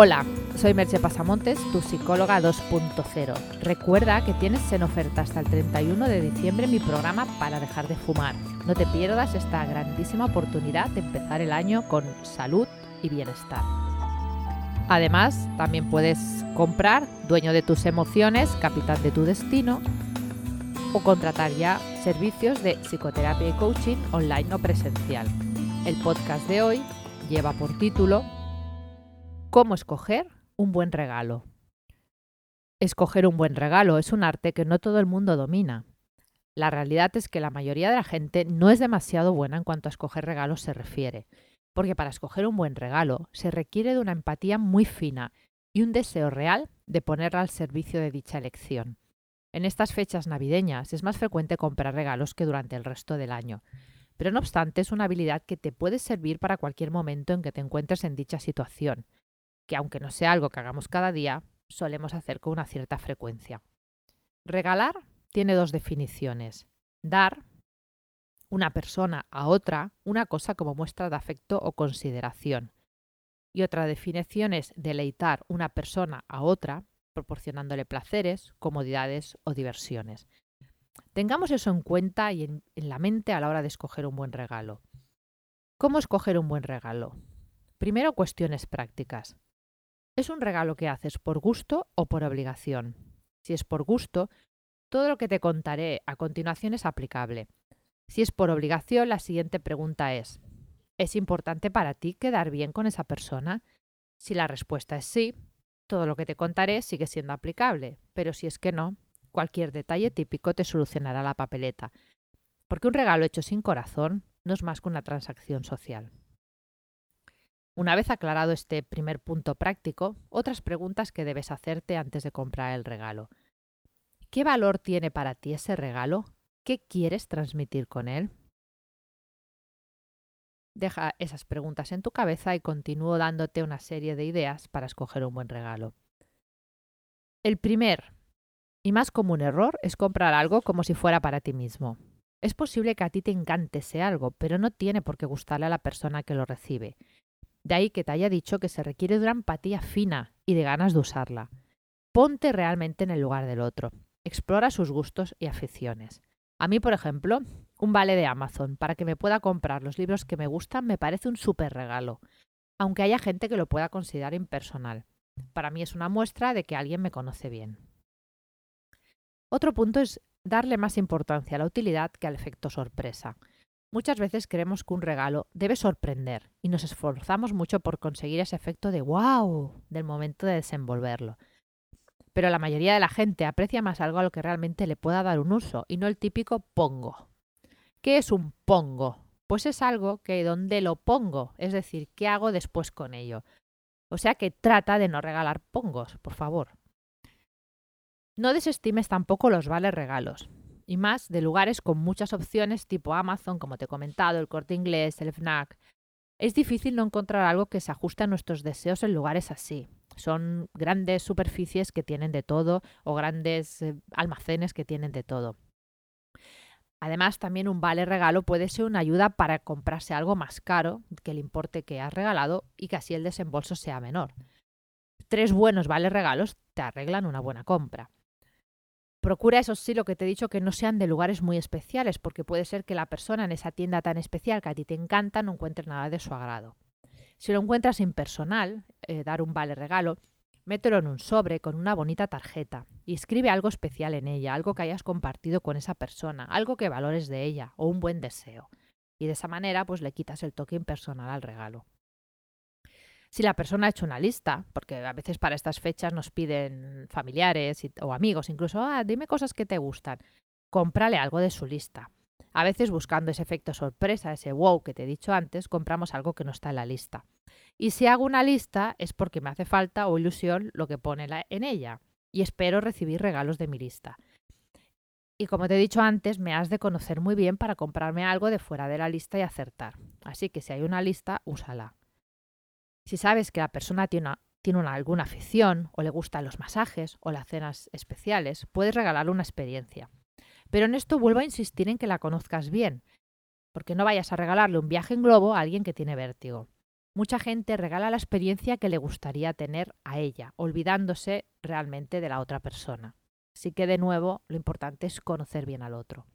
Hola, soy Merche Pasamontes, tu psicóloga 2.0. Recuerda que tienes en oferta hasta el 31 de diciembre mi programa para dejar de fumar. No te pierdas esta grandísima oportunidad de empezar el año con salud y bienestar. Además, también puedes comprar Dueño de tus emociones, Capitán de tu destino o contratar ya servicios de psicoterapia y coaching online o presencial. El podcast de hoy lleva por título ¿Cómo escoger un buen regalo? Escoger un buen regalo es un arte que no todo el mundo domina. La realidad es que la mayoría de la gente no es demasiado buena en cuanto a escoger regalos se refiere, porque para escoger un buen regalo se requiere de una empatía muy fina y un deseo real de ponerla al servicio de dicha elección. En estas fechas navideñas es más frecuente comprar regalos que durante el resto del año, pero no obstante es una habilidad que te puede servir para cualquier momento en que te encuentres en dicha situación que aunque no sea algo que hagamos cada día, solemos hacer con una cierta frecuencia. Regalar tiene dos definiciones. Dar una persona a otra una cosa como muestra de afecto o consideración. Y otra definición es deleitar una persona a otra proporcionándole placeres, comodidades o diversiones. Tengamos eso en cuenta y en, en, la mente a la hora de escoger un buen regalo. ¿Cómo escoger un buen regalo? Primero, cuestiones prácticas. ¿Es un regalo que haces por gusto o por obligación? Si es por gusto, todo lo que te contaré a continuación es aplicable. Si es por obligación, la siguiente pregunta es, ¿es importante para ti quedar bien con esa persona? Si la respuesta es sí, todo lo que te contaré sigue siendo aplicable, pero si es que no, cualquier detalle típico te solucionará la papeleta, porque un regalo hecho sin corazón no es más que una transacción social. Una vez aclarado este primer punto práctico, otras preguntas que debes hacerte antes de comprar el regalo. ¿Qué valor tiene para ti ese regalo? ¿Qué quieres transmitir con él? Deja esas preguntas en tu cabeza y continúo dándote una serie de ideas para escoger un buen regalo. El primer y más común error es comprar algo como si fuera para ti mismo. Es posible que a ti te encante ese algo, pero no tiene por qué gustarle a la persona que lo recibe. De ahí que te haya dicho que se requiere de una empatía fina y de ganas de usarla. Ponte realmente en el lugar del otro. Explora sus gustos y aficiones. A mí, por ejemplo, un vale de Amazon para que me pueda comprar los libros que me gustan me parece un súper regalo, aunque haya gente que lo pueda considerar impersonal. Para mí es una muestra de que alguien me conoce bien. Otro punto es darle más importancia a la utilidad que al efecto sorpresa. Muchas veces creemos que un regalo debe sorprender y nos esforzamos mucho por conseguir ese efecto de wow del momento de desenvolverlo. Pero la mayoría de la gente aprecia más algo a lo que realmente le pueda dar un uso y no el típico pongo. ¿Qué es un pongo? Pues es algo que donde lo pongo, es decir, ¿qué hago después con ello? O sea que trata de no regalar pongos, por favor. No desestimes tampoco los vales regalos y más de lugares con muchas opciones tipo Amazon, como te he comentado, el corte inglés, el FNAC. Es difícil no encontrar algo que se ajuste a nuestros deseos en lugares así. Son grandes superficies que tienen de todo o grandes eh, almacenes que tienen de todo. Además, también un vale regalo puede ser una ayuda para comprarse algo más caro que el importe que has regalado y que así el desembolso sea menor. Tres buenos vales regalos te arreglan una buena compra. Procura, eso sí, lo que te he dicho, que no sean de lugares muy especiales, porque puede ser que la persona en esa tienda tan especial que a ti te encanta no encuentre nada de su agrado. Si lo encuentras impersonal, eh, dar un vale regalo, mételo en un sobre con una bonita tarjeta y escribe algo especial en ella, algo que hayas compartido con esa persona, algo que valores de ella o un buen deseo. Y de esa manera, pues le quitas el toque impersonal al regalo. Si la persona ha hecho una lista, porque a veces para estas fechas nos piden familiares o amigos, incluso, ah, dime cosas que te gustan, cómprale algo de su lista. A veces buscando ese efecto sorpresa, ese wow que te he dicho antes, compramos algo que no está en la lista. Y si hago una lista es porque me hace falta o ilusión lo que pone en ella y espero recibir regalos de mi lista. Y como te he dicho antes, me has de conocer muy bien para comprarme algo de fuera de la lista y acertar. Así que si hay una lista, úsala. Si sabes que la persona tiene, tiene alguna afición o le gustan los masajes o las cenas especiales, puedes regalarle una experiencia. Pero en esto vuelvo a insistir en que la conozcas bien, porque no vayas a regalarle un viaje en globo a alguien que tiene vértigo. Mucha gente regala la experiencia que le gustaría tener a ella, olvidándose realmente de la otra persona. Así que de nuevo, lo importante es conocer bien al otro.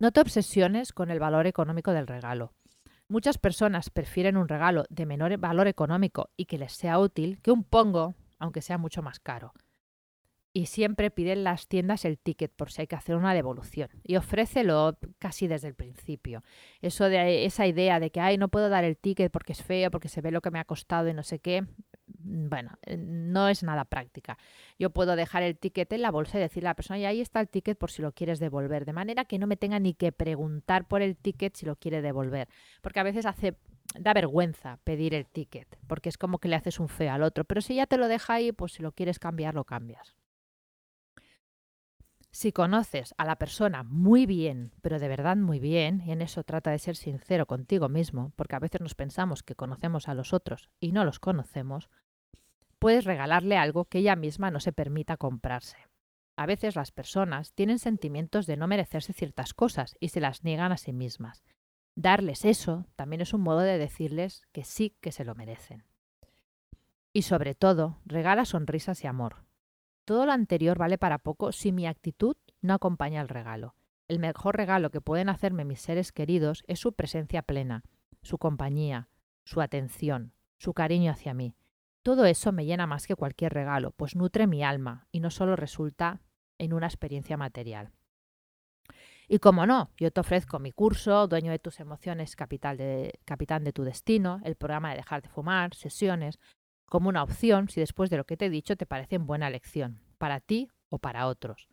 No te obsesiones con el valor económico del regalo. Muchas personas prefieren un regalo de menor valor económico y que les sea útil que un pongo, aunque sea mucho más caro y siempre piden las tiendas el ticket por si hay que hacer una devolución. Y ofrécelo casi desde el principio. Eso de esa idea de que ay, no puedo dar el ticket porque es feo, porque se ve lo que me ha costado y no sé qué. Mm, bueno, eh, no es nada práctica. Yo puedo dejar el ticket en la bolsa y decirle a la persona, y ahí está el ticket por si lo quieres devolver. De manera que no me tenga ni que preguntar por el ticket si lo quiere devolver. Porque a veces hace da vergüenza pedir el ticket, porque es como que le haces un feo al otro. Pero si ya te lo deja ahí, pues si lo quieres cambiar, lo cambias. Si conoces a la persona muy bien, pero de verdad muy bien, y en eso trata de ser sincero contigo mismo, porque a veces nos pensamos que conocemos a los otros y no los conocemos, puedes regalarle algo que ella misma no se permita comprarse. A veces las personas tienen sentimientos de no merecerse ciertas cosas y se las niegan a sí mismas. Darles eso también es un modo de decirles que sí que se lo merecen. Y sobre todo, regala sonrisas y amor. Todo lo anterior vale para poco si mi actitud no acompaña el regalo. El mejor regalo que pueden hacerme mis seres queridos es su presencia plena, su compañía, su atención, su cariño hacia mí. Todo eso me llena más que cualquier regalo, pues nutre mi alma y no solo resulta en una experiencia material. Y como no, yo te ofrezco mi curso, Dueño de tus emociones, capitán de tu destino, el programa de dejar de fumar, sesiones, como una opción si después de lo que te he dicho te parece buena elección, para ti o para otros.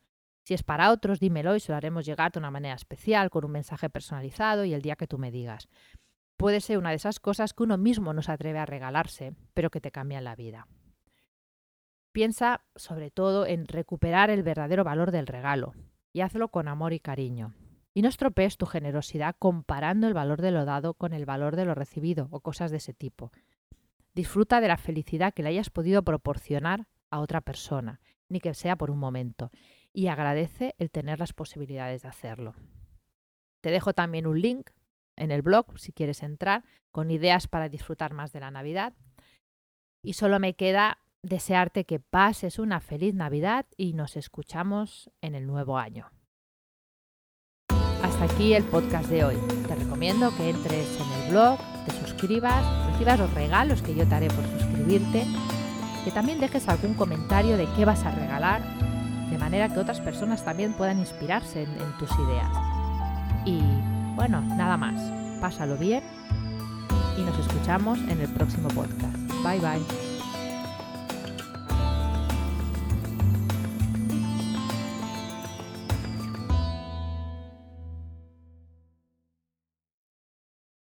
Si es para otros, dímelo y se lo haremos llegar de una manera especial, con un mensaje personalizado y el día que tú me digas. Puede ser una de esas cosas que uno mismo no se atreve a regalarse, pero que te cambian la vida. Piensa sobre todo en recuperar el verdadero valor del regalo y hazlo con amor y cariño. Y no estropees tu generosidad comparando el valor de lo dado con el valor de lo recibido o cosas de ese tipo. Disfruta de la felicidad que le hayas podido proporcionar a otra persona, ni que sea por un momento, y agradece el tener las posibilidades de hacerlo. Te dejo también un link en el blog si quieres entrar con ideas para disfrutar más de la Navidad. Y solo me queda desearte que pases una feliz Navidad y nos escuchamos en el nuevo año. Hasta aquí el podcast de hoy. Te recomiendo que entres en el blog, te suscribas los regalos que yo te haré por suscribirte, que también dejes algún comentario de qué vas a regalar, de manera que otras personas también puedan inspirarse en tus ideas. Y bueno, nada más. Pásalo bien y nos escuchamos en el próximo podcast. Bye bye.